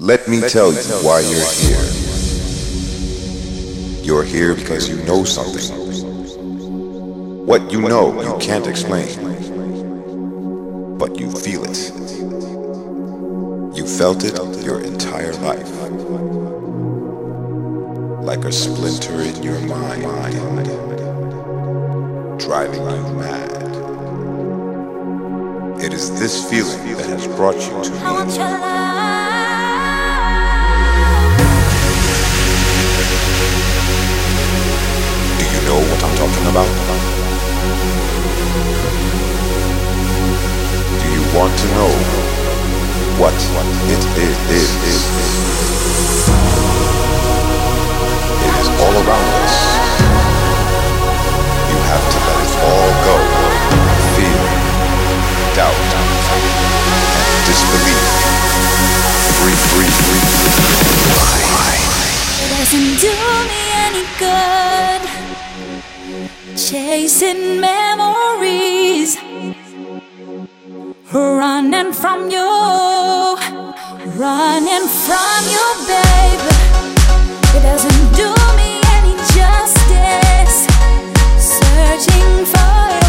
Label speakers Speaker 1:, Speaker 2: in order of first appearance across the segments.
Speaker 1: Let me tell you why you're here. You're here because you know something. What you know, you can't explain. But you feel it. You felt it your entire life. Like a splinter in your mind, driving you mad. It is this feeling that has brought you to me. Know what I'm talking about? Do you want to know what it is? It is all around us. You have to let it all go. Fear, doubt, and disbelief. Breathe, breathe, breathe. Why?
Speaker 2: It doesn't do me any good chasing memories, running from you, running from you, baby. It doesn't do me any justice searching for your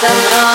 Speaker 2: the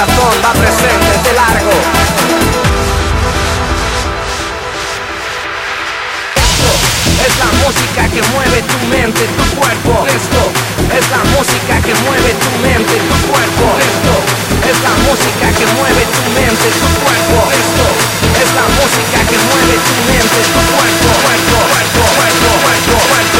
Speaker 2: corazón va presente
Speaker 3: de largo. Esto es la música que mueve tu mente, tu cuerpo. Esto es la música que mueve tu mente, tu cuerpo. Esto es la música que mueve tu mente, tu cuerpo. Esto es la música que mueve tu mente, tu cuerpo, cuerpo, cuerpo, cuerpo, cuerpo. cuerpo.